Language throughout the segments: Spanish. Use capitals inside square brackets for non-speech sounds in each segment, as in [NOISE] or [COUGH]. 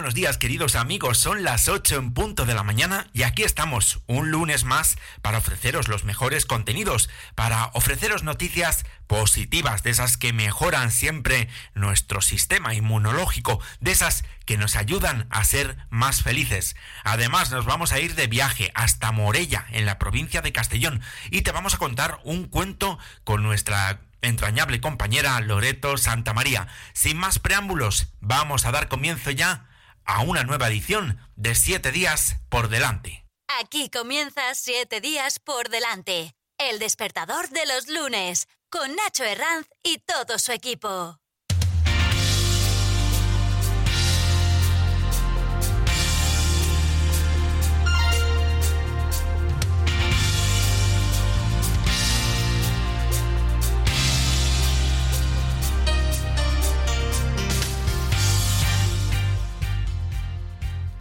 Buenos días queridos amigos, son las 8 en punto de la mañana y aquí estamos un lunes más para ofreceros los mejores contenidos, para ofreceros noticias positivas, de esas que mejoran siempre nuestro sistema inmunológico, de esas que nos ayudan a ser más felices. Además nos vamos a ir de viaje hasta Morella, en la provincia de Castellón, y te vamos a contar un cuento con nuestra entrañable compañera Loreto Santa María. Sin más preámbulos, vamos a dar comienzo ya a una nueva edición de Siete días por delante. Aquí comienza Siete días por delante, el despertador de los lunes, con Nacho Herranz y todo su equipo.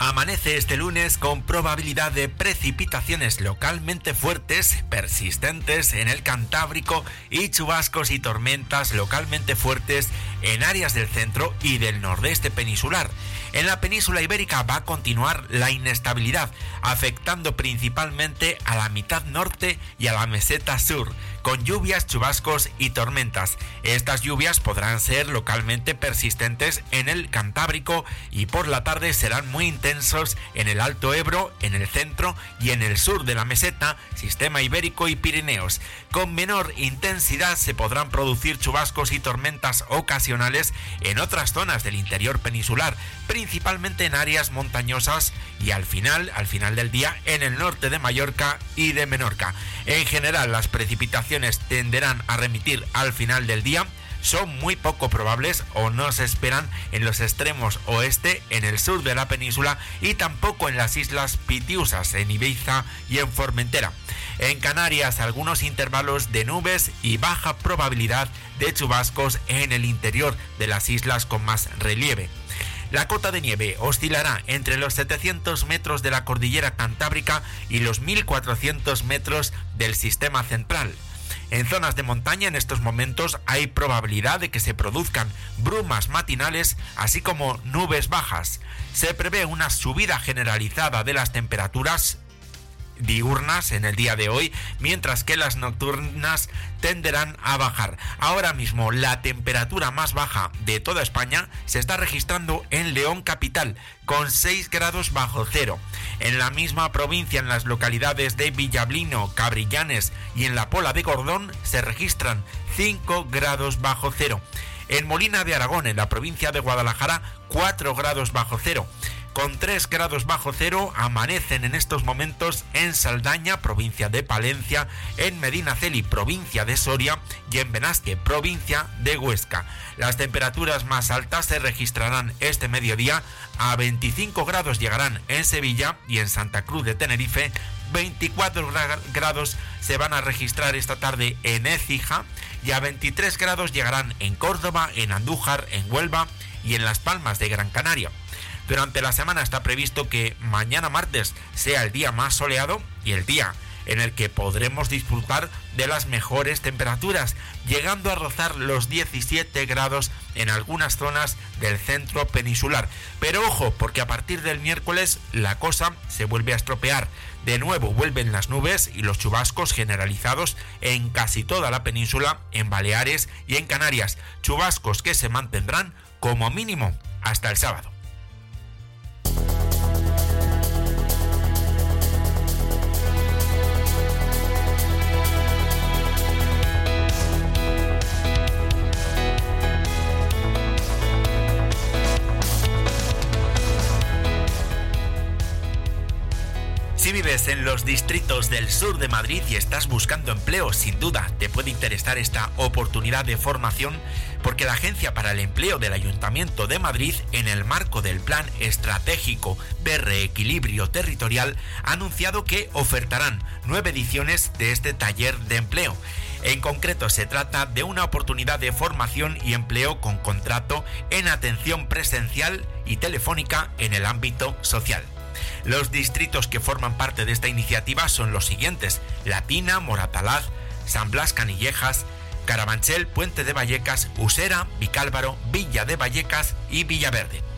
Amanece este lunes con probabilidad de precipitaciones localmente fuertes, persistentes en el Cantábrico y chubascos y tormentas localmente fuertes en áreas del centro y del nordeste peninsular. En la península ibérica va a continuar la inestabilidad, afectando principalmente a la mitad norte y a la meseta sur, con lluvias, chubascos y tormentas. Estas lluvias podrán ser localmente persistentes en el Cantábrico y por la tarde serán muy intensos en el Alto Ebro, en el centro y en el sur de la meseta, sistema ibérico y Pirineos. Con menor intensidad se podrán producir chubascos y tormentas ocasionales en otras zonas del interior peninsular, principalmente en áreas montañosas y al final, al final del día, en el norte de Mallorca y de Menorca. En general, las precipitaciones tenderán a remitir al final del día son muy poco probables o no se esperan en los extremos oeste, en el sur de la península y tampoco en las islas Pitiusas, en Ibiza y en Formentera. En Canarias algunos intervalos de nubes y baja probabilidad de chubascos en el interior de las islas con más relieve. La cota de nieve oscilará entre los 700 metros de la cordillera cantábrica y los 1400 metros del sistema central. En zonas de montaña en estos momentos hay probabilidad de que se produzcan brumas matinales así como nubes bajas. Se prevé una subida generalizada de las temperaturas diurnas en el día de hoy, mientras que las nocturnas tenderán a bajar. Ahora mismo la temperatura más baja de toda España se está registrando en León capital con 6 grados bajo cero. En la misma provincia, en las localidades de Villablino, Cabrillanes y en la Pola de Gordón se registran 5 grados bajo cero. En Molina de Aragón, en la provincia de Guadalajara, 4 grados bajo cero con 3 grados bajo cero amanecen en estos momentos en Saldaña, provincia de Palencia, en Medinaceli, provincia de Soria y en Benasque, provincia de Huesca. Las temperaturas más altas se registrarán este mediodía a 25 grados llegarán en Sevilla y en Santa Cruz de Tenerife. 24 grados se van a registrar esta tarde en Écija y a 23 grados llegarán en Córdoba, en Andújar, en Huelva y en Las Palmas de Gran Canaria. Durante la semana está previsto que mañana martes sea el día más soleado y el día en el que podremos disfrutar de las mejores temperaturas, llegando a rozar los 17 grados en algunas zonas del centro peninsular. Pero ojo, porque a partir del miércoles la cosa se vuelve a estropear. De nuevo vuelven las nubes y los chubascos generalizados en casi toda la península, en Baleares y en Canarias. Chubascos que se mantendrán como mínimo hasta el sábado. Vives en los distritos del sur de Madrid y estás buscando empleo, sin duda te puede interesar esta oportunidad de formación porque la Agencia para el Empleo del Ayuntamiento de Madrid, en el marco del Plan Estratégico de Reequilibrio Territorial, ha anunciado que ofertarán nueve ediciones de este taller de empleo. En concreto, se trata de una oportunidad de formación y empleo con contrato en atención presencial y telefónica en el ámbito social. Los distritos que forman parte de esta iniciativa son los siguientes: Latina, Moratalaz, San Blas Canillejas, Carabanchel, Puente de Vallecas, Usera, Vicálvaro, Villa de Vallecas y Villaverde.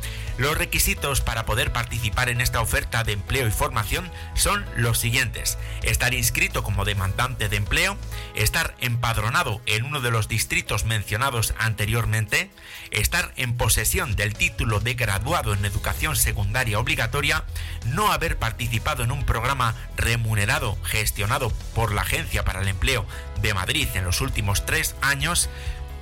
Los requisitos para poder participar en esta oferta de empleo y formación son los siguientes. Estar inscrito como demandante de empleo, estar empadronado en uno de los distritos mencionados anteriormente, estar en posesión del título de graduado en educación secundaria obligatoria, no haber participado en un programa remunerado gestionado por la Agencia para el Empleo de Madrid en los últimos tres años,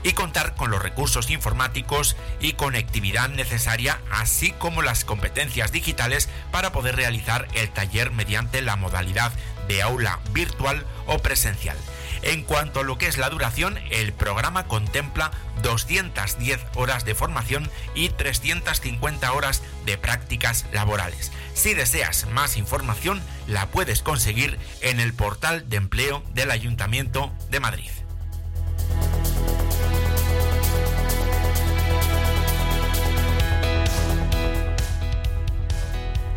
y contar con los recursos informáticos y conectividad necesaria, así como las competencias digitales para poder realizar el taller mediante la modalidad de aula virtual o presencial. En cuanto a lo que es la duración, el programa contempla 210 horas de formación y 350 horas de prácticas laborales. Si deseas más información, la puedes conseguir en el portal de empleo del Ayuntamiento de Madrid.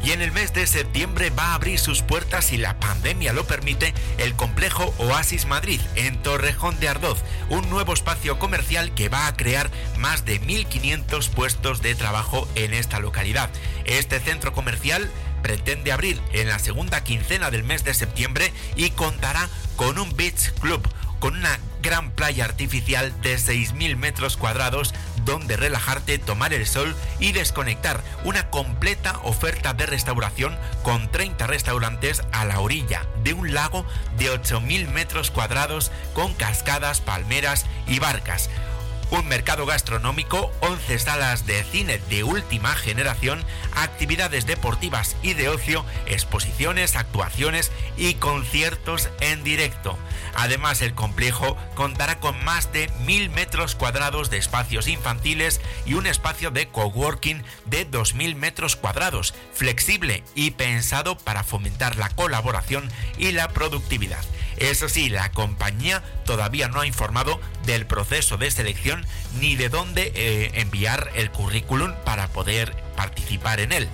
Y en el mes de septiembre va a abrir sus puertas si la pandemia lo permite el complejo Oasis Madrid en Torrejón de Ardoz, un nuevo espacio comercial que va a crear más de 1.500 puestos de trabajo en esta localidad. Este centro comercial pretende abrir en la segunda quincena del mes de septiembre y contará con un beach club, con una gran playa artificial de 6.000 metros cuadrados donde relajarte, tomar el sol y desconectar. Una completa oferta de restauración con 30 restaurantes a la orilla de un lago de 8.000 metros cuadrados con cascadas, palmeras y barcas un mercado gastronómico, 11 salas de cine de última generación, actividades deportivas y de ocio, exposiciones, actuaciones y conciertos en directo. Además, el complejo contará con más de mil metros cuadrados de espacios infantiles y un espacio de coworking de 2.000 metros cuadrados, flexible y pensado para fomentar la colaboración y la productividad. Eso sí, la compañía todavía no ha informado del proceso de selección ni de dónde eh, enviar el currículum para poder participar en él.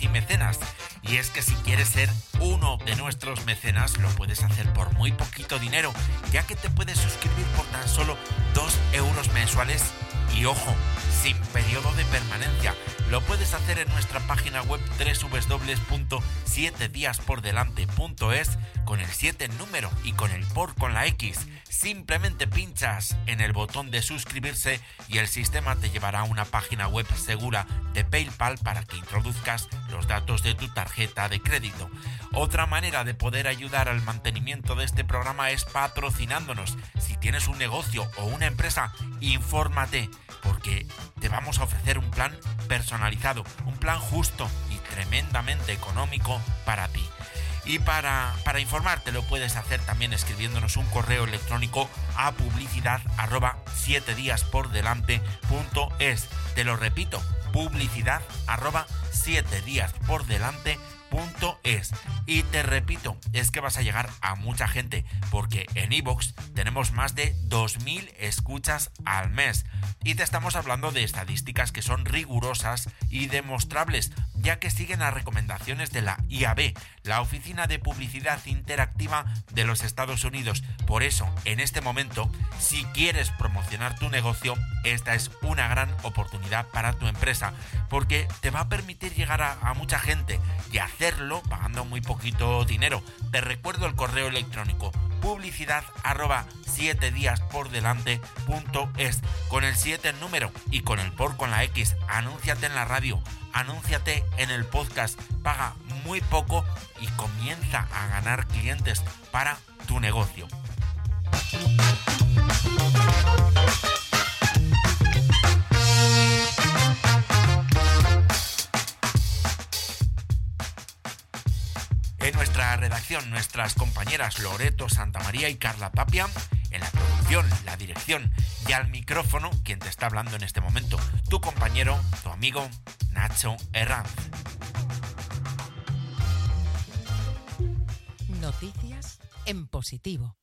Y mecenas. Y es que si quieres ser uno de nuestros mecenas, lo puedes hacer por muy poquito dinero, ya que te puedes suscribir por tan solo 2 euros mensuales y ojo, sin periodo de permanencia. Lo puedes hacer en nuestra página web www.7diaspordelante.es con el 7 número y con el por con la X. Simplemente pinchas en el botón de suscribirse y el sistema te llevará a una página web segura de PayPal para que introduzcas los datos de tu tarjeta de crédito. Otra manera de poder ayudar al mantenimiento de este programa es patrocinándonos. Si tienes un negocio o una empresa, infórmate porque te vamos a ofrecer un plan personalizado, un plan justo y tremendamente económico para ti. Y para, para informarte lo puedes hacer también escribiéndonos un correo electrónico a publicidad arroba 7 días por delante es. Te lo repito, publicidad arroba 7 días por delante es. Y te repito, es que vas a llegar a mucha gente, porque en Evox tenemos más de 2.000 escuchas al mes. Y te estamos hablando de estadísticas que son rigurosas y demostrables, ya que siguen las recomendaciones de la IAB, la Oficina de Publicidad Interactiva de los Estados Unidos. Por eso, en este momento, si quieres promocionar tu negocio, esta es una gran oportunidad para tu empresa, porque te va a permitir llegar a, mucha gente y hacerlo pagando muy poquito dinero. Te recuerdo el correo electrónico publicidad arroba 7 días por delante es con el 7 número y con el por con la X. Anúnciate en la radio, anúnciate en el podcast, paga muy poco y comienza a ganar clientes para tu negocio. Redacción, nuestras compañeras Loreto Santamaría y Carla Tapia, en la producción, la dirección y al micrófono, quien te está hablando en este momento, tu compañero, tu amigo Nacho Herranz. Noticias en positivo.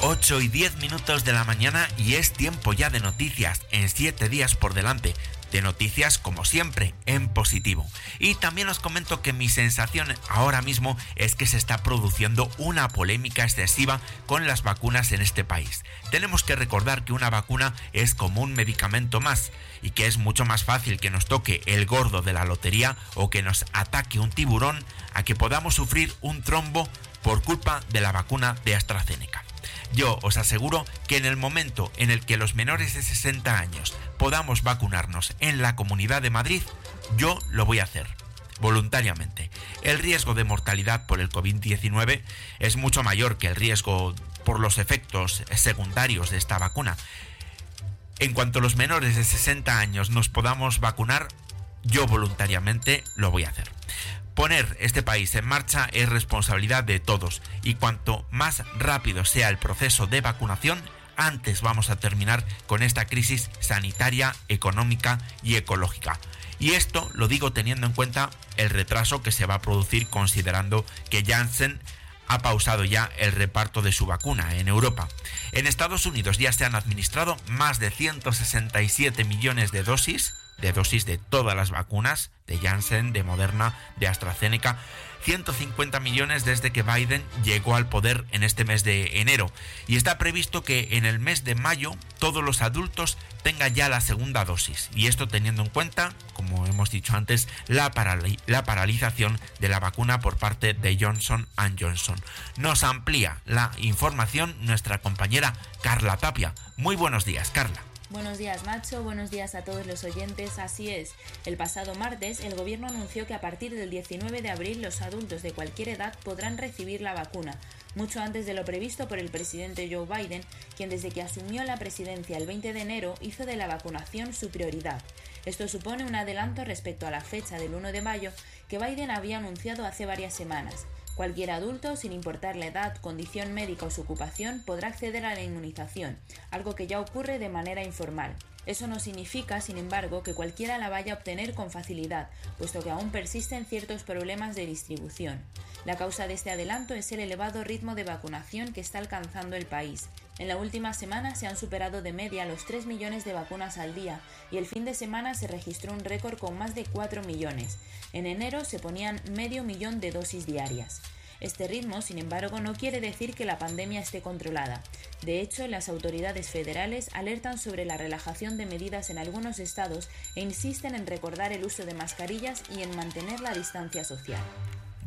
Ocho y diez minutos de la mañana y es tiempo ya de noticias en siete días por delante de noticias como siempre en positivo. Y también os comento que mi sensación ahora mismo es que se está produciendo una polémica excesiva con las vacunas en este país. Tenemos que recordar que una vacuna es como un medicamento más y que es mucho más fácil que nos toque el gordo de la lotería o que nos ataque un tiburón a que podamos sufrir un trombo por culpa de la vacuna de AstraZeneca. Yo os aseguro que en el momento en el que los menores de 60 años podamos vacunarnos en la Comunidad de Madrid, yo lo voy a hacer voluntariamente. El riesgo de mortalidad por el COVID-19 es mucho mayor que el riesgo por los efectos secundarios de esta vacuna. En cuanto los menores de 60 años nos podamos vacunar, yo voluntariamente lo voy a hacer. Poner este país en marcha es responsabilidad de todos y cuanto más rápido sea el proceso de vacunación, antes vamos a terminar con esta crisis sanitaria, económica y ecológica. Y esto lo digo teniendo en cuenta el retraso que se va a producir considerando que Janssen ha pausado ya el reparto de su vacuna en Europa. En Estados Unidos ya se han administrado más de 167 millones de dosis de dosis de todas las vacunas, de Janssen, de Moderna, de AstraZeneca, 150 millones desde que Biden llegó al poder en este mes de enero. Y está previsto que en el mes de mayo todos los adultos tengan ya la segunda dosis. Y esto teniendo en cuenta, como hemos dicho antes, la, la paralización de la vacuna por parte de Johnson Johnson. Nos amplía la información nuestra compañera Carla Tapia. Muy buenos días, Carla. Buenos días, Macho. Buenos días a todos los oyentes. Así es. El pasado martes, el gobierno anunció que a partir del 19 de abril los adultos de cualquier edad podrán recibir la vacuna, mucho antes de lo previsto por el presidente Joe Biden, quien desde que asumió la presidencia el 20 de enero hizo de la vacunación su prioridad. Esto supone un adelanto respecto a la fecha del 1 de mayo que Biden había anunciado hace varias semanas. Cualquier adulto, sin importar la edad, condición médica o su ocupación, podrá acceder a la inmunización, algo que ya ocurre de manera informal. Eso no significa, sin embargo, que cualquiera la vaya a obtener con facilidad, puesto que aún persisten ciertos problemas de distribución. La causa de este adelanto es el elevado ritmo de vacunación que está alcanzando el país. En la última semana se han superado de media los 3 millones de vacunas al día y el fin de semana se registró un récord con más de 4 millones. En enero se ponían medio millón de dosis diarias. Este ritmo, sin embargo, no quiere decir que la pandemia esté controlada. De hecho, las autoridades federales alertan sobre la relajación de medidas en algunos estados e insisten en recordar el uso de mascarillas y en mantener la distancia social.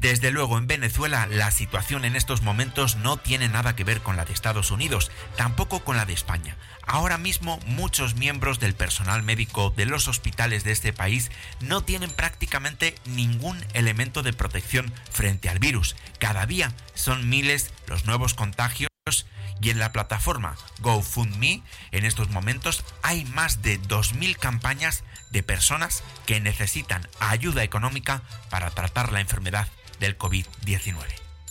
Desde luego, en Venezuela la situación en estos momentos no tiene nada que ver con la de Estados Unidos, tampoco con la de España. Ahora mismo muchos miembros del personal médico de los hospitales de este país no tienen prácticamente ningún elemento de protección frente al virus. Cada día son miles los nuevos contagios y en la plataforma GoFundMe en estos momentos hay más de 2.000 campañas de personas que necesitan ayuda económica para tratar la enfermedad del COVID-19.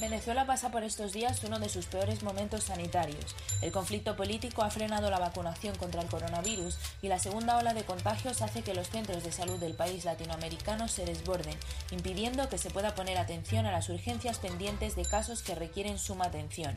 Venezuela pasa por estos días uno de sus peores momentos sanitarios. El conflicto político ha frenado la vacunación contra el coronavirus y la segunda ola de contagios hace que los centros de salud del país latinoamericano se desborden, impidiendo que se pueda poner atención a las urgencias pendientes de casos que requieren suma atención.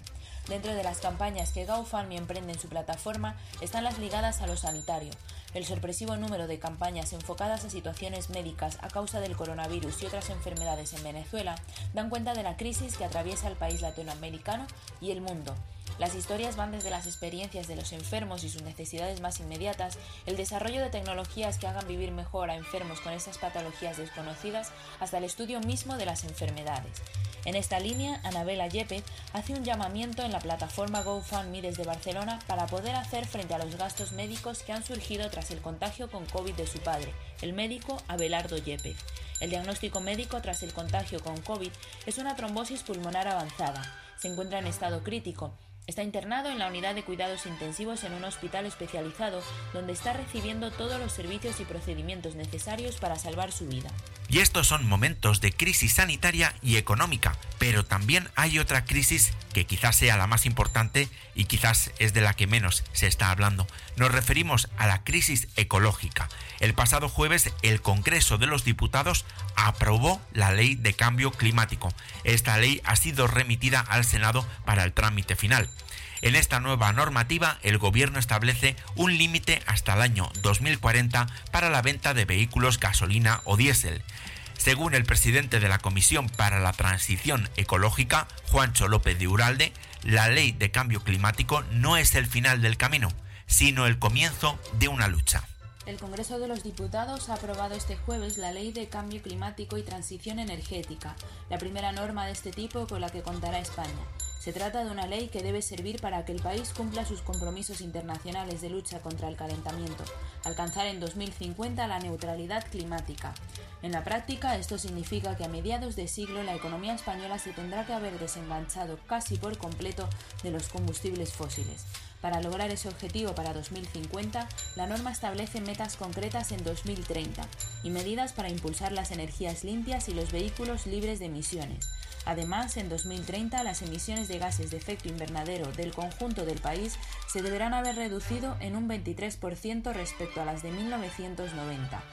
Dentro de las campañas que GoFundMe emprende en su plataforma están las ligadas a lo sanitario. El sorpresivo número de campañas enfocadas a situaciones médicas a causa del coronavirus y otras enfermedades en Venezuela dan cuenta de la crisis que atraviesa el país latinoamericano y el mundo. Las historias van desde las experiencias de los enfermos y sus necesidades más inmediatas, el desarrollo de tecnologías que hagan vivir mejor a enfermos con esas patologías desconocidas, hasta el estudio mismo de las enfermedades. En esta línea, Anabela Yepes hace un llamamiento en la plataforma GoFundMe desde Barcelona para poder hacer frente a los gastos médicos que han surgido tras el contagio con COVID de su padre, el médico Abelardo Yepes. El diagnóstico médico tras el contagio con COVID es una trombosis pulmonar avanzada. Se encuentra en estado crítico. Está internado en la unidad de cuidados intensivos en un hospital especializado donde está recibiendo todos los servicios y procedimientos necesarios para salvar su vida. Y estos son momentos de crisis sanitaria y económica, pero también hay otra crisis que quizás sea la más importante y quizás es de la que menos se está hablando. Nos referimos a la crisis ecológica. El pasado jueves el Congreso de los Diputados aprobó la ley de cambio climático. Esta ley ha sido remitida al Senado para el trámite final. En esta nueva normativa, el gobierno establece un límite hasta el año 2040 para la venta de vehículos gasolina o diésel. Según el presidente de la Comisión para la Transición Ecológica, Juancho López de Uralde, la ley de cambio climático no es el final del camino, sino el comienzo de una lucha. El Congreso de los Diputados ha aprobado este jueves la Ley de Cambio Climático y Transición Energética, la primera norma de este tipo con la que contará España. Se trata de una ley que debe servir para que el país cumpla sus compromisos internacionales de lucha contra el calentamiento, alcanzar en 2050 la neutralidad climática. En la práctica, esto significa que a mediados de siglo la economía española se tendrá que haber desenganchado casi por completo de los combustibles fósiles. Para lograr ese objetivo para 2050, la norma establece metas concretas en 2030 y medidas para impulsar las energías limpias y los vehículos libres de emisiones. Además, en 2030 las emisiones de gases de efecto invernadero del conjunto del país se deberán haber reducido en un 23% respecto a las de 1990.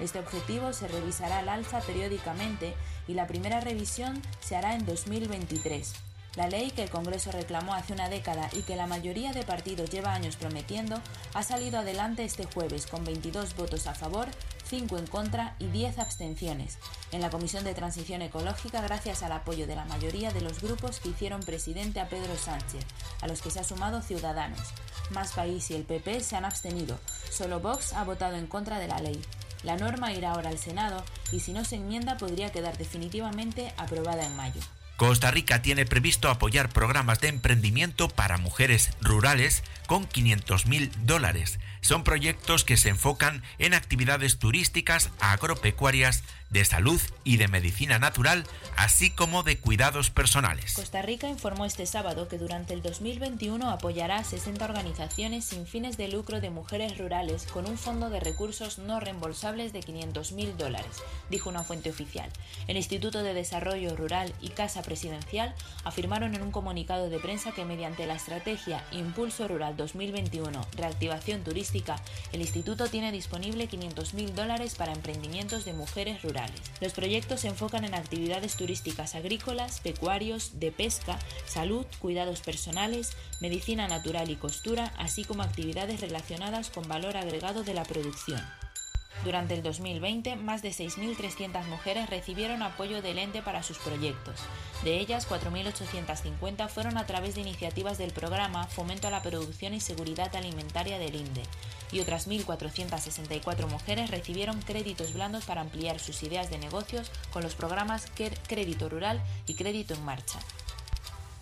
Este objetivo se revisará al alza periódicamente y la primera revisión se hará en 2023. La ley que el Congreso reclamó hace una década y que la mayoría de partidos lleva años prometiendo ha salido adelante este jueves con 22 votos a favor, 5 en contra y 10 abstenciones en la Comisión de Transición Ecológica gracias al apoyo de la mayoría de los grupos que hicieron presidente a Pedro Sánchez, a los que se ha sumado Ciudadanos. Más País y el PP se han abstenido. Solo Vox ha votado en contra de la ley. La norma irá ahora al Senado y si no se enmienda podría quedar definitivamente aprobada en mayo. Costa Rica tiene previsto apoyar programas de emprendimiento para mujeres rurales con 500 mil dólares. Son proyectos que se enfocan en actividades turísticas, agropecuarias, de salud y de medicina natural, así como de cuidados personales. Costa Rica informó este sábado que durante el 2021 apoyará a 60 organizaciones sin fines de lucro de mujeres rurales con un fondo de recursos no reembolsables de 500 mil dólares, dijo una fuente oficial. El Instituto de Desarrollo Rural y Casa Presidencial afirmaron en un comunicado de prensa que mediante la estrategia Impulso Rural 2021 Reactivación Turística, el Instituto tiene disponible 500 mil dólares para emprendimientos de mujeres rurales. Los proyectos se enfocan en actividades turísticas agrícolas, pecuarios, de pesca, salud, cuidados personales, medicina natural y costura, así como actividades relacionadas con valor agregado de la producción. Durante el 2020, más de 6.300 mujeres recibieron apoyo del ente para sus proyectos. De ellas, 4.850 fueron a través de iniciativas del programa Fomento a la Producción y Seguridad Alimentaria del INDE, y otras 1.464 mujeres recibieron créditos blandos para ampliar sus ideas de negocios con los programas Crédito Rural y Crédito en Marcha.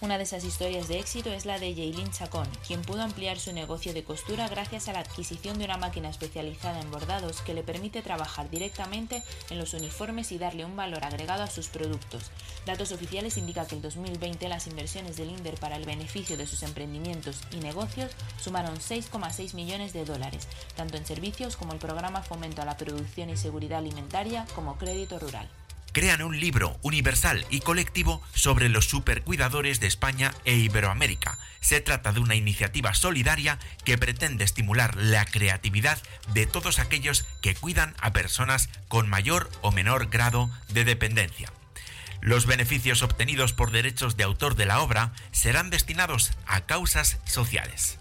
Una de esas historias de éxito es la de Jaylin Chacón, quien pudo ampliar su negocio de costura gracias a la adquisición de una máquina especializada en bordados que le permite trabajar directamente en los uniformes y darle un valor agregado a sus productos. Datos oficiales indican que el 2020 las inversiones del INDER para el beneficio de sus emprendimientos y negocios sumaron 6,6 millones de dólares, tanto en servicios como el programa Fomento a la Producción y Seguridad Alimentaria como Crédito Rural crean un libro universal y colectivo sobre los supercuidadores de España e Iberoamérica. Se trata de una iniciativa solidaria que pretende estimular la creatividad de todos aquellos que cuidan a personas con mayor o menor grado de dependencia. Los beneficios obtenidos por derechos de autor de la obra serán destinados a causas sociales.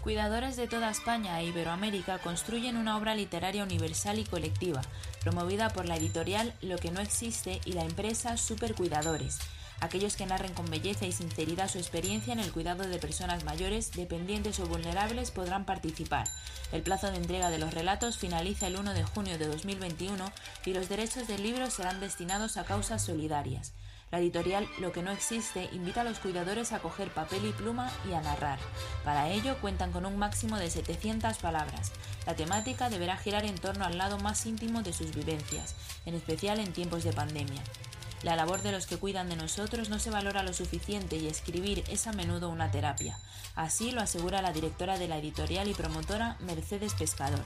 Cuidadores de toda España e Iberoamérica construyen una obra literaria universal y colectiva, promovida por la editorial Lo que no existe y la empresa Supercuidadores, aquellos que narren con belleza y sinceridad su experiencia en el cuidado de personas mayores, dependientes o vulnerables podrán participar. El plazo de entrega de los relatos finaliza el 1 de junio de 2021 y los derechos del libro serán destinados a causas solidarias. La editorial Lo que no existe invita a los cuidadores a coger papel y pluma y a narrar. Para ello cuentan con un máximo de 700 palabras. La temática deberá girar en torno al lado más íntimo de sus vivencias, en especial en tiempos de pandemia. La labor de los que cuidan de nosotros no se valora lo suficiente y escribir es a menudo una terapia. Así lo asegura la directora de la editorial y promotora Mercedes Pescador.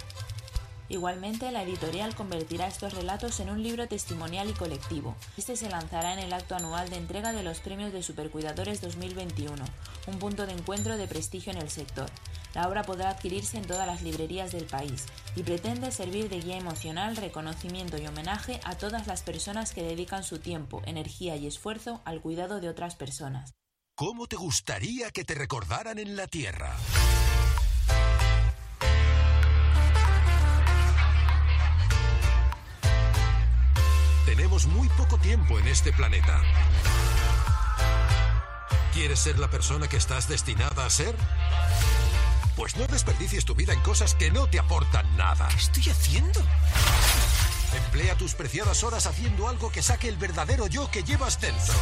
Igualmente, la editorial convertirá estos relatos en un libro testimonial y colectivo. Este se lanzará en el acto anual de entrega de los premios de Supercuidadores 2021, un punto de encuentro de prestigio en el sector. La obra podrá adquirirse en todas las librerías del país y pretende servir de guía emocional, reconocimiento y homenaje a todas las personas que dedican su tiempo, energía y esfuerzo al cuidado de otras personas. ¿Cómo te gustaría que te recordaran en la Tierra? Muy poco tiempo en este planeta. ¿Quieres ser la persona que estás destinada a ser? Pues no desperdicies tu vida en cosas que no te aportan nada. ¿Qué estoy haciendo? Emplea tus preciadas horas haciendo algo que saque el verdadero yo que llevas dentro.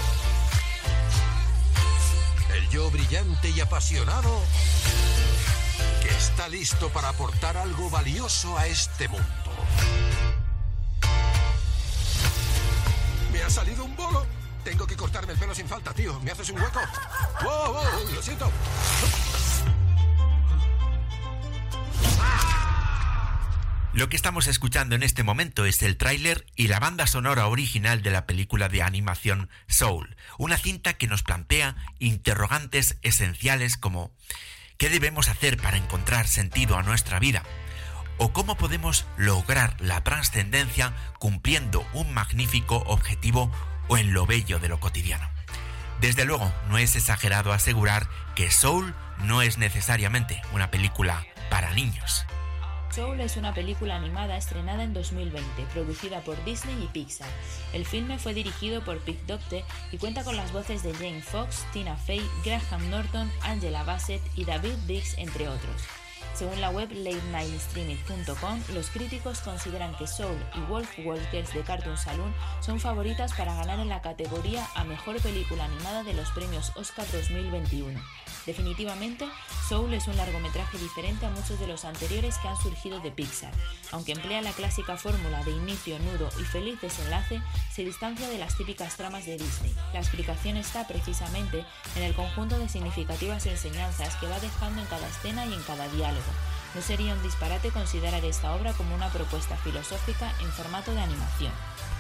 El yo brillante y apasionado que está listo para aportar algo valioso a este mundo. Ha salido un bolo. Tengo que cortarme el pelo sin falta, tío. ¿Me haces un hueco? [LAUGHS] ¡Wow, wow! Lo siento. Lo que estamos escuchando en este momento es el tráiler y la banda sonora original de la película de animación Soul, una cinta que nos plantea interrogantes esenciales como ¿qué debemos hacer para encontrar sentido a nuestra vida? ¿O cómo podemos lograr la trascendencia cumpliendo un magnífico objetivo o en lo bello de lo cotidiano? Desde luego, no es exagerado asegurar que Soul no es necesariamente una película para niños. Soul es una película animada estrenada en 2020, producida por Disney y Pixar. El filme fue dirigido por Pete Docte y cuenta con las voces de Jane Fox, Tina Fey, Graham Norton, Angela Bassett y David Dix, entre otros. Según la web latenightstreaming.com, los críticos consideran que Soul y Wolf Walkers de Cartoon Saloon son favoritas para ganar en la categoría a Mejor Película Animada de los premios Oscar 2021. Definitivamente, Soul es un largometraje diferente a muchos de los anteriores que han surgido de Pixar. Aunque emplea la clásica fórmula de inicio, nudo y feliz desenlace, se distancia de las típicas tramas de Disney. La explicación está precisamente en el conjunto de significativas enseñanzas que va dejando en cada escena y en cada diálogo. No sería un disparate considerar esta obra como una propuesta filosófica en formato de animación.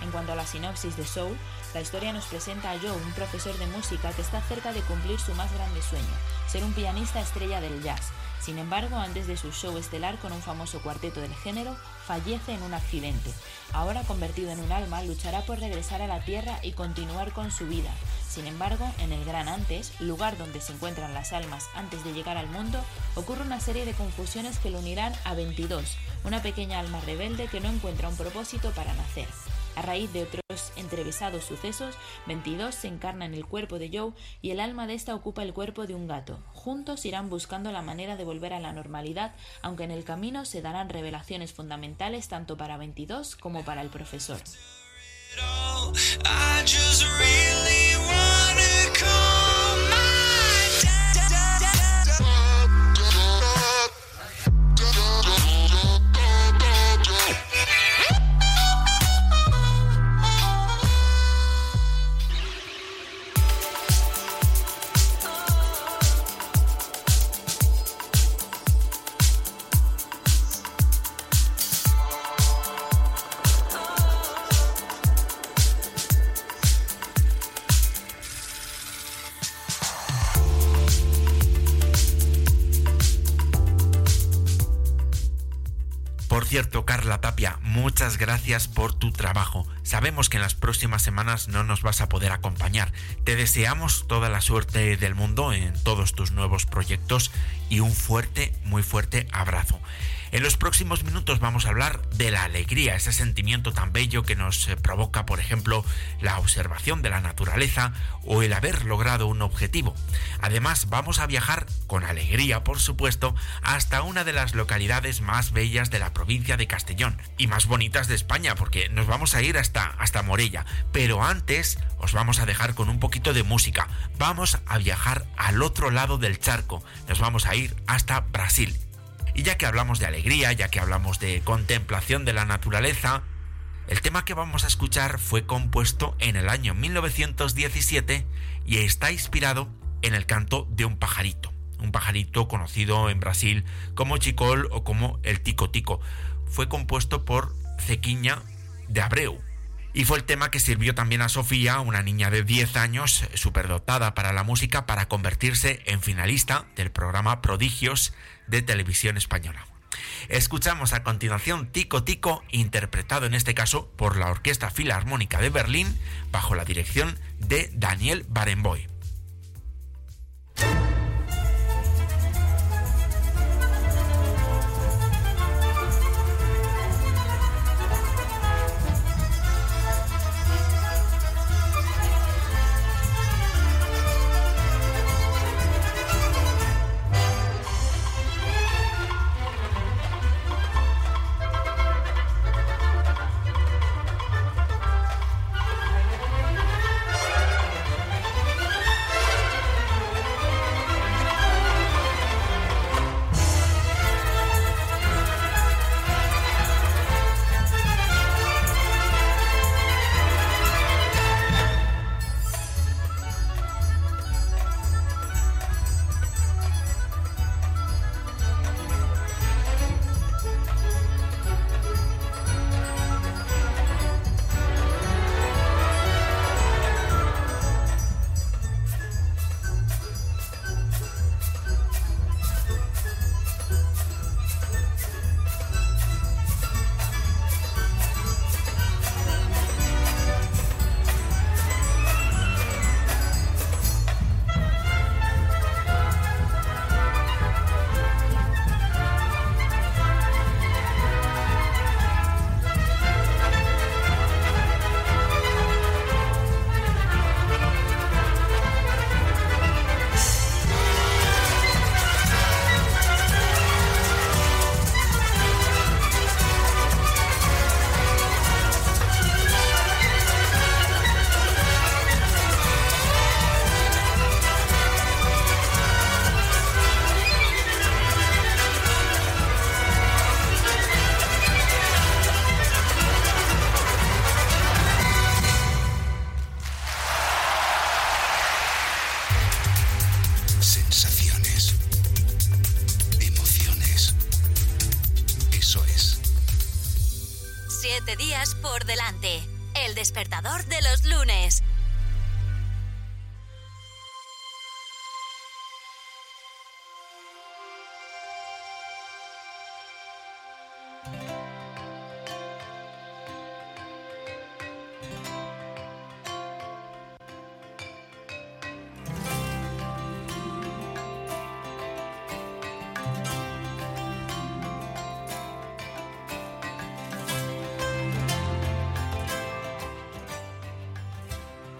En cuanto a la sinopsis de Soul, la historia nos presenta a Joe, un profesor de música que está cerca de cumplir su más grande sueño, ser un pianista estrella del jazz. Sin embargo, antes de su show estelar con un famoso cuarteto del género, fallece en un accidente. Ahora convertido en un alma, luchará por regresar a la Tierra y continuar con su vida. Sin embargo, en el Gran Antes, lugar donde se encuentran las almas antes de llegar al mundo, ocurre una serie de confusiones que lo unirán a 22, una pequeña alma rebelde que no encuentra un propósito para nacer. A raíz de otros entrevisados sucesos, 22 se encarna en el cuerpo de Joe y el alma de esta ocupa el cuerpo de un gato. Juntos irán buscando la manera de volver a la normalidad, aunque en el camino se darán revelaciones fundamentales tanto para 22 como para el profesor. Muchas gracias por tu trabajo. Sabemos que en las próximas semanas no nos vas a poder acompañar. Te deseamos toda la suerte del mundo en todos tus nuevos proyectos y un fuerte, muy fuerte abrazo. En los próximos minutos vamos a hablar de la alegría, ese sentimiento tan bello que nos eh, provoca, por ejemplo, la observación de la naturaleza o el haber logrado un objetivo. Además, vamos a viajar con alegría, por supuesto, hasta una de las localidades más bellas de la provincia de Castellón y más bonitas de España, porque nos vamos a ir hasta, hasta Morella. Pero antes os vamos a dejar con un poquito de música. Vamos a viajar al otro lado del charco. Nos vamos a ir hasta Brasil y ya que hablamos de alegría, ya que hablamos de contemplación de la naturaleza, el tema que vamos a escuchar fue compuesto en el año 1917 y está inspirado en el canto de un pajarito, un pajarito conocido en Brasil como chicol o como el tico tico, fue compuesto por Cequiña de Abreu. Y fue el tema que sirvió también a Sofía, una niña de 10 años, superdotada para la música, para convertirse en finalista del programa Prodigios de Televisión Española. Escuchamos a continuación Tico Tico, interpretado en este caso por la Orquesta Filarmónica de Berlín, bajo la dirección de Daniel Barenboim.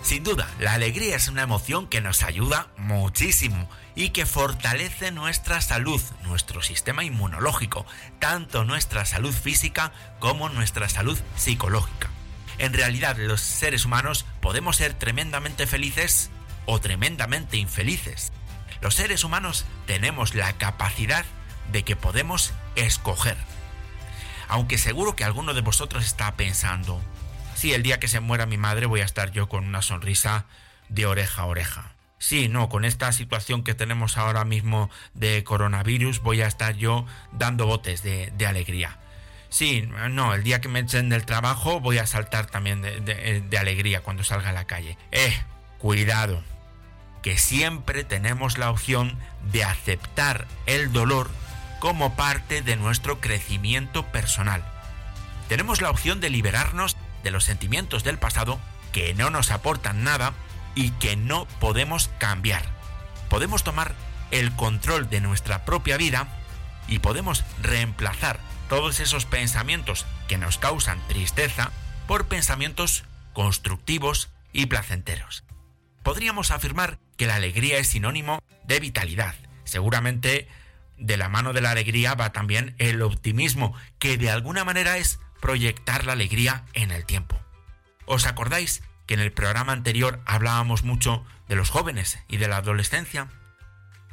Sin duda, la alegría es una emoción que nos ayuda muchísimo y que fortalece nuestra salud, nuestro sistema inmunológico, tanto nuestra salud física como nuestra salud psicológica. En realidad, los seres humanos podemos ser tremendamente felices o tremendamente infelices. Los seres humanos tenemos la capacidad de que podemos escoger. Aunque seguro que alguno de vosotros está pensando, Sí, el día que se muera mi madre voy a estar yo con una sonrisa de oreja a oreja. Sí, no, con esta situación que tenemos ahora mismo de coronavirus voy a estar yo dando botes de, alegría. Sí, no, el día que me echen del trabajo voy a saltar también de, de alegría cuando salga a la calle. Eh, cuidado, que siempre tenemos la opción de aceptar el dolor como parte de nuestro crecimiento personal. Tenemos la opción de liberarnos los sentimientos del pasado que no nos aportan nada y que no podemos cambiar. Podemos tomar el control de nuestra propia vida y podemos reemplazar todos esos pensamientos que nos causan tristeza por pensamientos constructivos y placenteros. Podríamos afirmar que la alegría es sinónimo de vitalidad. Seguramente de la mano de la alegría va también el optimismo, que de alguna manera es proyectar la alegría en el tiempo. ¿Os acordáis que en el programa anterior hablábamos mucho de los jóvenes y de la adolescencia?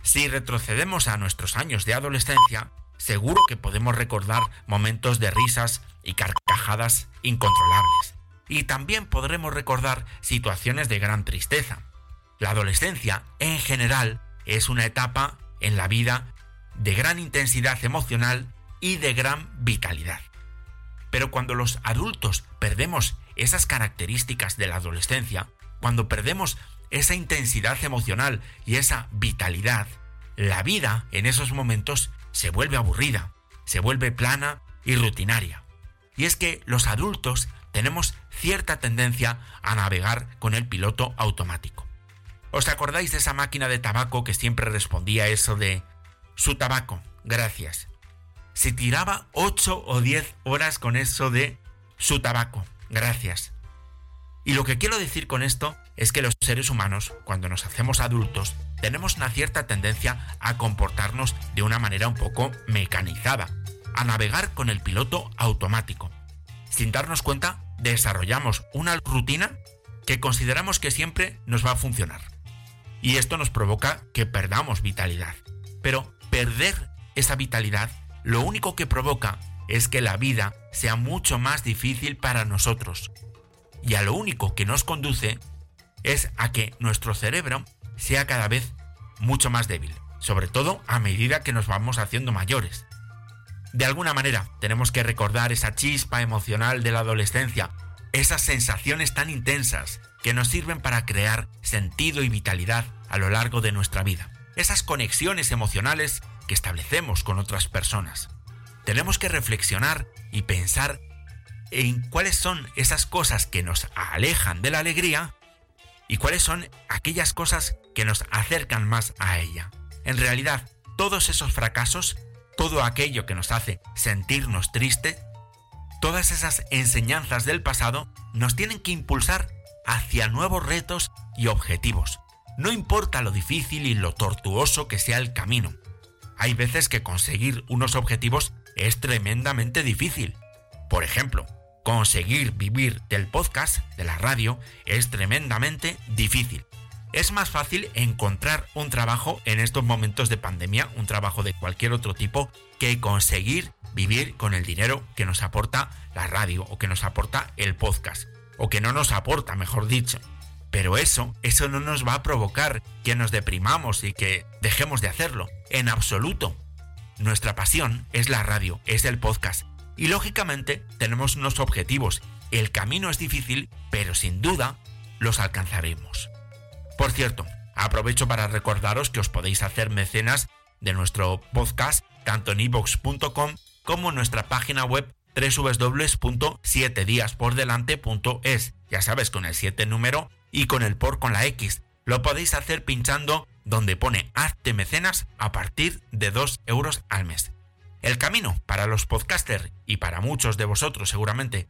Si retrocedemos a nuestros años de adolescencia, seguro que podemos recordar momentos de risas y carcajadas incontrolables. Y también podremos recordar situaciones de gran tristeza. La adolescencia, en general, es una etapa en la vida de gran intensidad emocional y de gran vitalidad. Pero cuando los adultos perdemos esas características de la adolescencia, cuando perdemos esa intensidad emocional y esa vitalidad, la vida en esos momentos se vuelve aburrida, se vuelve plana y rutinaria. Y es que los adultos tenemos cierta tendencia a navegar con el piloto automático. ¿Os acordáis de esa máquina de tabaco que siempre respondía eso de su tabaco, gracias? Se tiraba 8 o 10 horas con eso de su tabaco, gracias. Y lo que quiero decir con esto es que los seres humanos, cuando nos hacemos adultos, tenemos una cierta tendencia a comportarnos de una manera un poco mecanizada, a navegar con el piloto automático. Sin darnos cuenta, desarrollamos una rutina que consideramos que siempre nos va a funcionar. Y esto nos provoca que perdamos vitalidad. Pero perder esa vitalidad lo único que provoca es que la vida sea mucho más difícil para nosotros. Y a lo único que nos conduce es a que nuestro cerebro sea cada vez mucho más débil, sobre todo a medida que nos vamos haciendo mayores. De alguna manera, tenemos que recordar esa chispa emocional de la adolescencia, esas sensaciones tan intensas que nos sirven para crear sentido y vitalidad a lo largo de nuestra vida, esas conexiones emocionales que establecemos con otras personas. Tenemos que reflexionar y pensar en cuáles son esas cosas que nos alejan de la alegría y cuáles son aquellas cosas que nos acercan más a ella. En realidad, todos esos fracasos, todo aquello que nos hace sentirnos triste, todas esas enseñanzas del pasado nos tienen que impulsar hacia nuevos retos y objetivos. No importa lo difícil y lo tortuoso que sea el camino. Hay veces que conseguir unos objetivos es tremendamente difícil. Por ejemplo, conseguir vivir del podcast, de la radio, es tremendamente difícil. Es más fácil encontrar un trabajo en estos momentos de pandemia, un trabajo de cualquier otro tipo, que conseguir vivir con el dinero que nos aporta la radio o que nos aporta el podcast, o que no nos aporta, mejor dicho. Pero eso, eso no nos va a provocar que nos deprimamos y que dejemos de hacerlo, en absoluto. Nuestra pasión es la radio, es el podcast, y lógicamente tenemos unos objetivos. El camino es difícil, pero sin duda los alcanzaremos. Por cierto, aprovecho para recordaros que os podéis hacer mecenas de nuestro podcast tanto en ibox.com como en nuestra página web www.7diaspordelante.es. Ya sabes, con el 7 número y con el por con la X. Lo podéis hacer pinchando donde pone Hazte mecenas a partir de 2 euros al mes. El camino para los podcasters y para muchos de vosotros seguramente,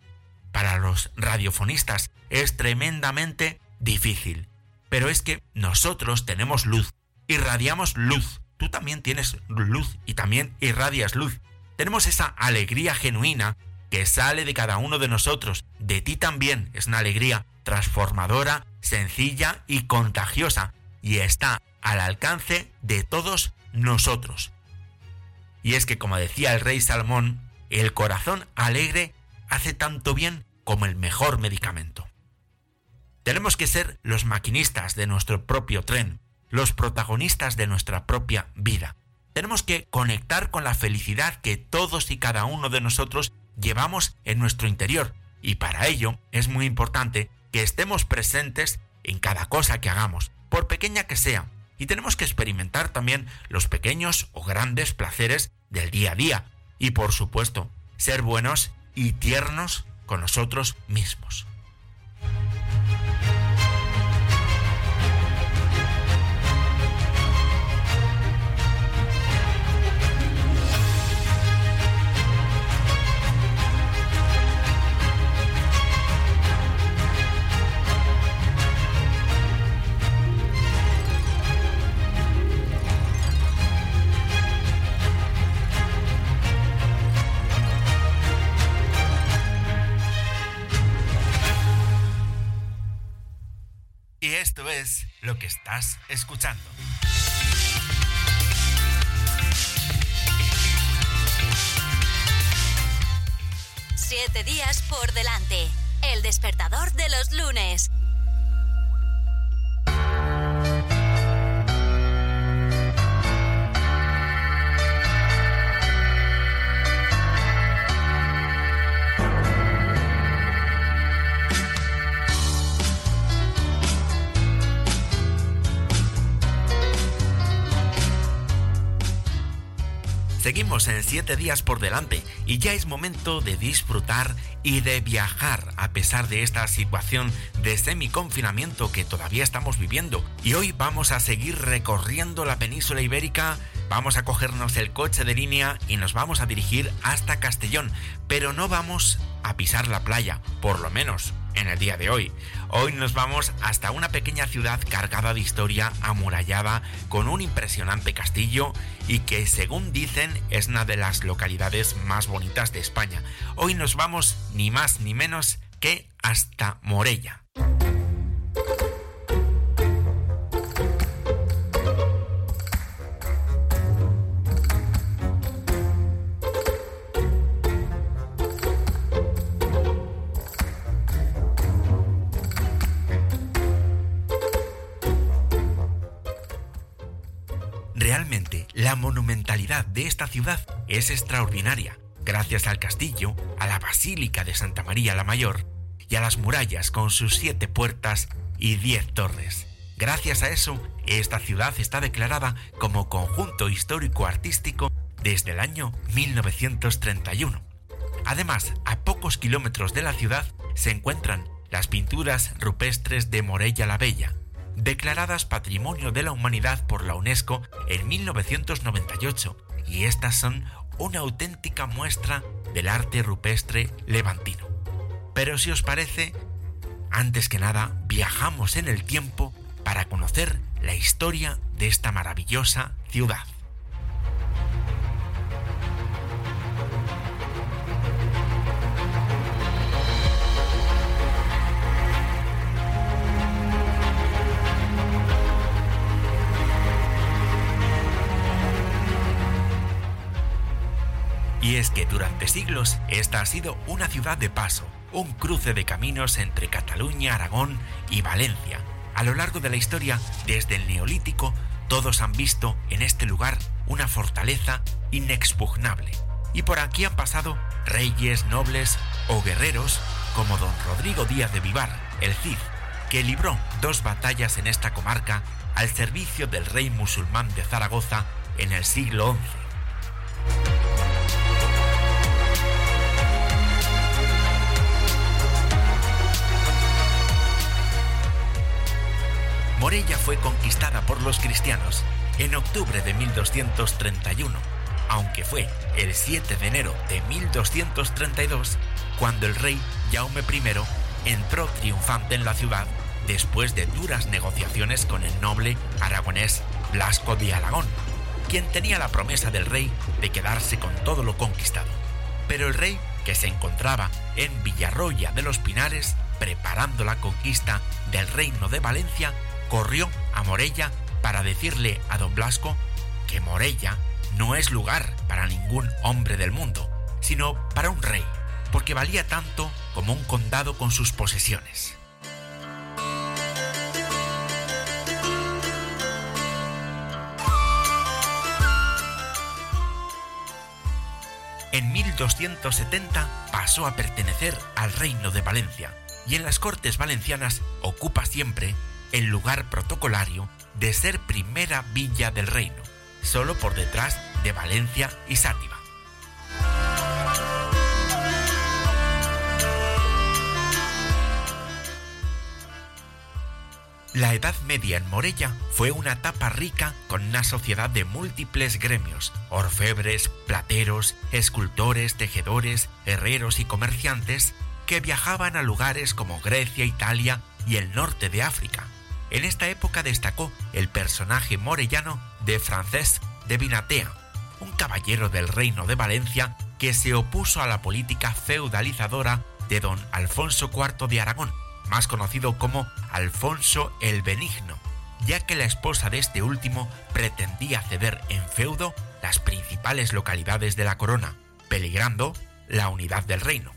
para los radiofonistas, es tremendamente difícil. Pero es que nosotros tenemos luz, irradiamos luz. Tú también tienes luz y también irradias luz. Tenemos esa alegría genuina que sale de cada uno de nosotros. De ti también es una alegría transformadora, sencilla y contagiosa. Y está al alcance de todos nosotros. Y es que, como decía el rey Salmón, el corazón alegre hace tanto bien como el mejor medicamento. Tenemos que ser los maquinistas de nuestro propio tren, los protagonistas de nuestra propia vida. Tenemos que conectar con la felicidad que todos y cada uno de nosotros llevamos en nuestro interior. Y para ello es muy importante que estemos presentes en cada cosa que hagamos, por pequeña que sea, y tenemos que experimentar también los pequeños o grandes placeres del día a día y por supuesto ser buenos y tiernos con nosotros mismos. Es lo que estás escuchando. Siete días por delante. El despertador de los lunes. En siete días por delante y ya es momento de disfrutar y de viajar a pesar de esta situación de semi-confinamiento que todavía estamos viviendo. Y hoy vamos a seguir recorriendo la península ibérica, vamos a cogernos el coche de línea y nos vamos a dirigir hasta Castellón, pero no vamos a pisar la playa, por lo menos en el día de hoy. Hoy nos vamos hasta una pequeña ciudad cargada de historia, amurallada, con un impresionante castillo y que según dicen es una de las localidades más bonitas de España. Hoy nos vamos ni más ni menos que hasta Morella. Esta ciudad es extraordinaria, gracias al castillo, a la Basílica de Santa María la Mayor y a las murallas con sus siete puertas y diez torres. Gracias a eso, esta ciudad está declarada como conjunto histórico-artístico desde el año 1931. Además, a pocos kilómetros de la ciudad se encuentran las pinturas rupestres de Morella la Bella, declaradas Patrimonio de la Humanidad por la UNESCO en 1998, y estas son una auténtica muestra del arte rupestre levantino. Pero si os parece, antes que nada viajamos en el tiempo para conocer la historia de esta maravillosa ciudad. Y es que durante siglos esta ha sido una ciudad de paso, un cruce de caminos entre Cataluña, Aragón y Valencia. A lo largo de la historia, desde el Neolítico, todos han visto en este lugar una fortaleza inexpugnable. Y por aquí han pasado reyes, nobles o guerreros como don Rodrigo Díaz de Vivar, el Cid, que libró dos batallas en esta comarca al servicio del rey musulmán de Zaragoza en el siglo XI. Morella fue conquistada por los cristianos en octubre de 1231, aunque fue el 7 de enero de 1232 cuando el rey Jaume I entró triunfante en la ciudad después de duras negociaciones con el noble aragonés Blasco de Aragón, quien tenía la promesa del rey de quedarse con todo lo conquistado. Pero el rey, que se encontraba en Villarroya de los Pinares, preparando la conquista del reino de Valencia, corrió a Morella para decirle a don Blasco que Morella no es lugar para ningún hombre del mundo, sino para un rey, porque valía tanto como un condado con sus posesiones. En 1270 pasó a pertenecer al reino de Valencia y en las Cortes Valencianas ocupa siempre el lugar protocolario de ser primera villa del reino, solo por detrás de Valencia y Sátiva. La Edad Media en Morella fue una etapa rica con una sociedad de múltiples gremios, orfebres, plateros, escultores, tejedores, herreros y comerciantes que viajaban a lugares como Grecia, Italia y el norte de África, en esta época destacó el personaje morellano de Francesc de Vinatea, un caballero del reino de Valencia que se opuso a la política feudalizadora de don Alfonso IV de Aragón, más conocido como Alfonso el Benigno, ya que la esposa de este último pretendía ceder en feudo las principales localidades de la corona, peligrando la unidad del reino.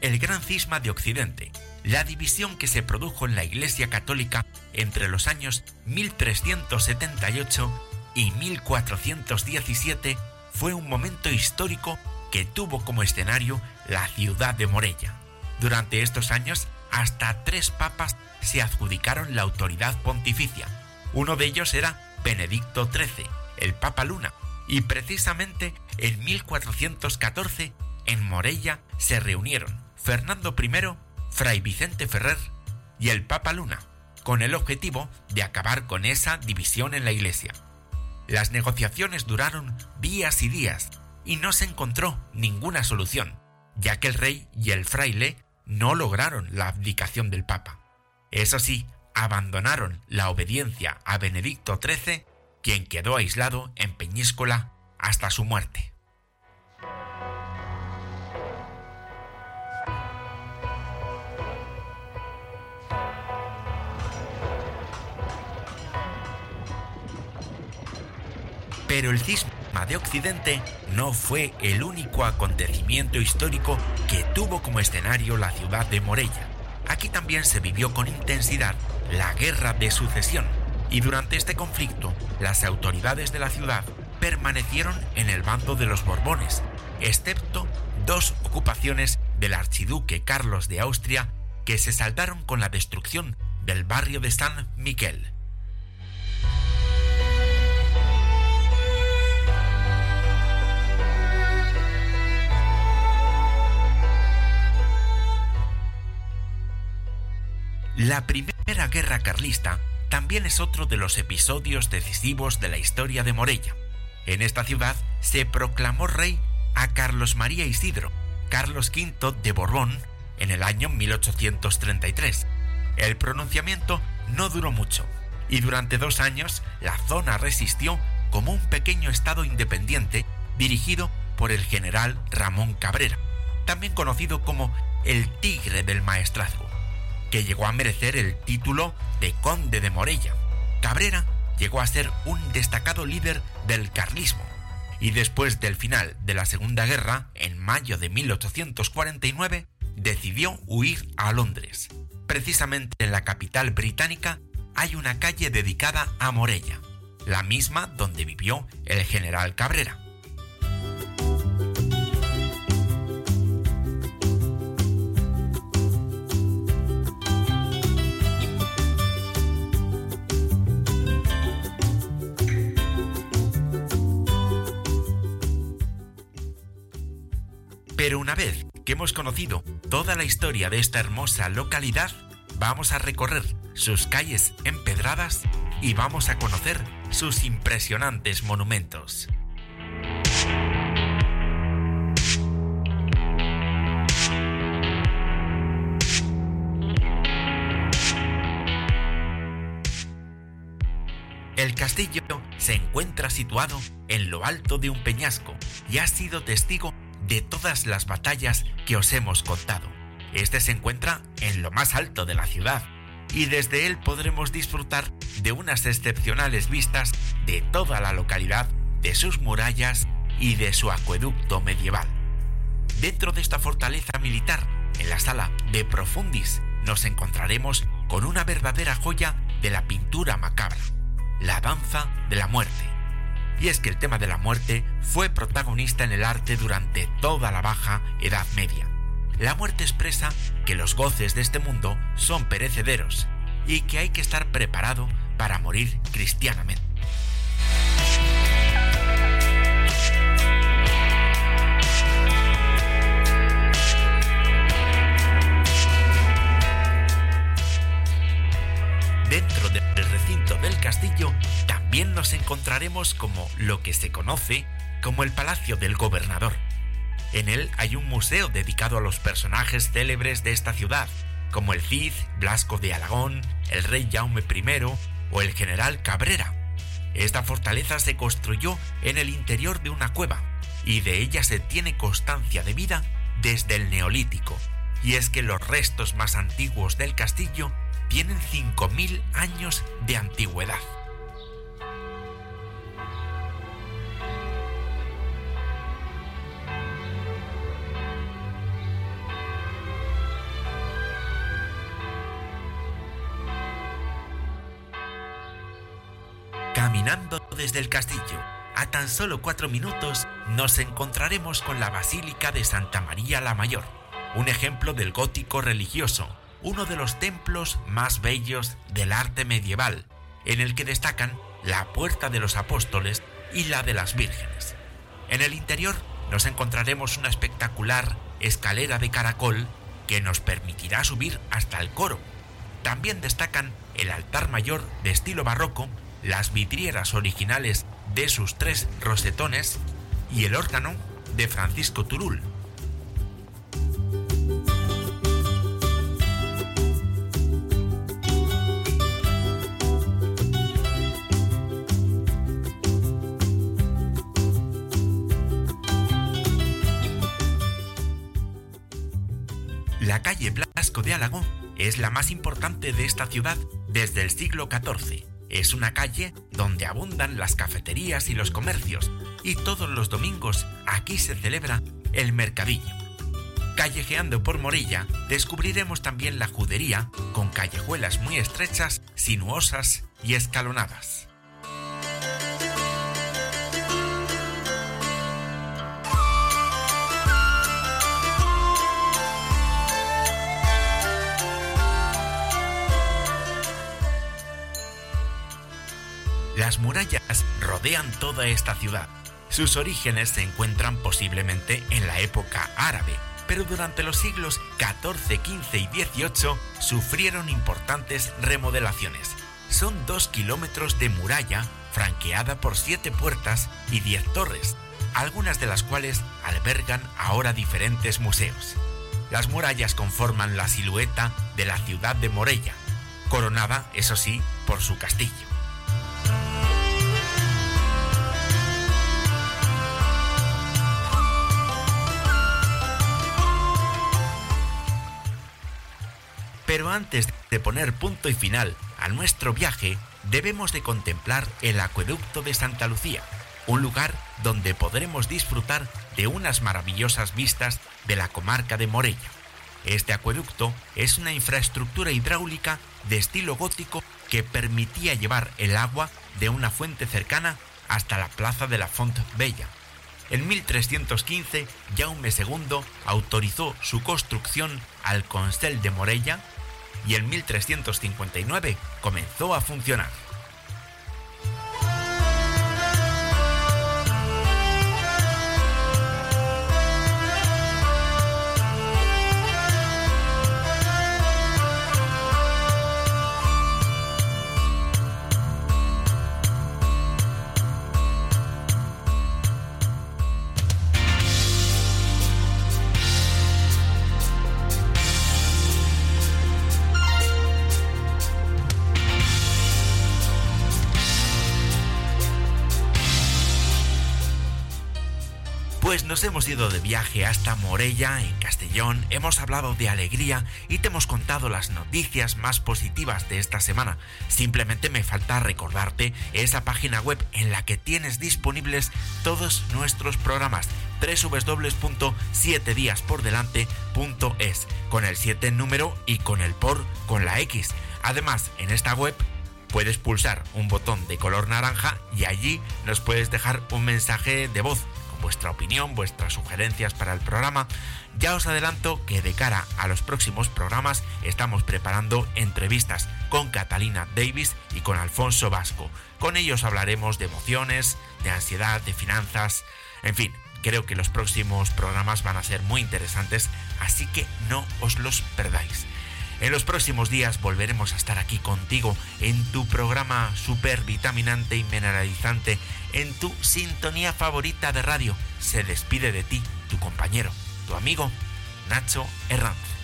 El gran cisma de Occidente, la división que se produjo en la Iglesia Católica entre los años 1378 y 1417 fue un momento histórico que tuvo como escenario la ciudad de Morella. Durante estos años, hasta tres papas se adjudicaron la autoridad pontificia. Uno de ellos era Benedicto XIII, el Papa Luna, y precisamente en 1414 en Morella se reunieron Fernando I, Fray Vicente Ferrer y el Papa Luna, con el objetivo de acabar con esa división en la Iglesia. Las negociaciones duraron días y días y no se encontró ninguna solución, ya que el rey y el fraile no lograron la abdicación del Papa. Eso sí, abandonaron la obediencia a Benedicto XIII, quien quedó aislado en Peñíscola hasta su muerte. Pero el cisma de Occidente no fue el único acontecimiento histórico que tuvo como escenario la ciudad de Morella. Aquí también se vivió con intensidad la guerra de sucesión y durante este conflicto las autoridades de la ciudad permanecieron en el bando de los Borbones, excepto dos ocupaciones del archiduque Carlos de Austria que se saldaron con la destrucción del barrio de San Miguel. La Primera Guerra Carlista también es otro de los episodios decisivos de la historia de Morella. En esta ciudad se proclamó rey a Carlos María Isidro, Carlos V de Borbón, en el año 1833. El pronunciamiento no duró mucho y durante dos años la zona resistió como un pequeño estado independiente dirigido por el general Ramón Cabrera, también conocido como el Tigre del Maestrazgo que llegó a merecer el título de conde de Morella. Cabrera llegó a ser un destacado líder del carlismo y después del final de la Segunda Guerra, en mayo de 1849, decidió huir a Londres. Precisamente en la capital británica hay una calle dedicada a Morella, la misma donde vivió el general Cabrera. Pero una vez que hemos conocido toda la historia de esta hermosa localidad, vamos a recorrer sus calles empedradas y vamos a conocer sus impresionantes monumentos. El castillo se encuentra situado en lo alto de un peñasco y ha sido testigo de todas las batallas que os hemos contado. Este se encuentra en lo más alto de la ciudad y desde él podremos disfrutar de unas excepcionales vistas de toda la localidad, de sus murallas y de su acueducto medieval. Dentro de esta fortaleza militar, en la sala de Profundis, nos encontraremos con una verdadera joya de la pintura macabra, la danza de la muerte y es que el tema de la muerte fue protagonista en el arte durante toda la Baja Edad Media. La muerte expresa que los goces de este mundo son perecederos y que hay que estar preparado para morir cristianamente. Dentro del recinto del castillo también nos encontraremos como lo que se conoce como el Palacio del Gobernador. En él hay un museo dedicado a los personajes célebres de esta ciudad, como el Cid, Blasco de Alagón, el rey Jaume I o el general Cabrera. Esta fortaleza se construyó en el interior de una cueva y de ella se tiene constancia de vida desde el Neolítico. Y es que los restos más antiguos del castillo tienen 5.000 años de antigüedad. Caminando desde el castillo, a tan solo cuatro minutos nos encontraremos con la Basílica de Santa María la Mayor, un ejemplo del gótico religioso uno de los templos más bellos del arte medieval, en el que destacan la Puerta de los Apóstoles y la de las Vírgenes. En el interior nos encontraremos una espectacular escalera de caracol que nos permitirá subir hasta el coro. También destacan el altar mayor de estilo barroco, las vidrieras originales de sus tres rosetones y el órgano de Francisco Turul. La calle Blasco de Álagón es la más importante de esta ciudad desde el siglo XIV. Es una calle donde abundan las cafeterías y los comercios, y todos los domingos aquí se celebra el mercadillo. Callejeando por Morilla, descubriremos también la judería, con callejuelas muy estrechas, sinuosas y escalonadas. Las murallas rodean toda esta ciudad. Sus orígenes se encuentran posiblemente en la época árabe, pero durante los siglos XIV, XV y XVIII sufrieron importantes remodelaciones. Son dos kilómetros de muralla franqueada por siete puertas y diez torres, algunas de las cuales albergan ahora diferentes museos. Las murallas conforman la silueta de la ciudad de Morella, coronada, eso sí, por su castillo. Pero antes de poner punto y final a nuestro viaje, debemos de contemplar el acueducto de Santa Lucía, un lugar donde podremos disfrutar de unas maravillosas vistas de la comarca de Morella. Este acueducto es una infraestructura hidráulica de estilo gótico que permitía llevar el agua de una fuente cercana hasta la plaza de la Font Bella. En 1315, Jaume II autorizó su construcción al Consell de Morella y en 1359 comenzó a funcionar. Hemos ido de viaje hasta Morella, en Castellón, hemos hablado de alegría y te hemos contado las noticias más positivas de esta semana. Simplemente me falta recordarte esa página web en la que tienes disponibles todos nuestros programas www.7diaspordelante.es con el 7 número y con el por con la X. Además, en esta web puedes pulsar un botón de color naranja y allí nos puedes dejar un mensaje de voz vuestra opinión, vuestras sugerencias para el programa. Ya os adelanto que de cara a los próximos programas estamos preparando entrevistas con Catalina Davis y con Alfonso Vasco. Con ellos hablaremos de emociones, de ansiedad, de finanzas, en fin, creo que los próximos programas van a ser muy interesantes, así que no os los perdáis. En los próximos días volveremos a estar aquí contigo en tu programa super vitaminante y mineralizante, en tu sintonía favorita de radio. Se despide de ti tu compañero, tu amigo Nacho Herranz.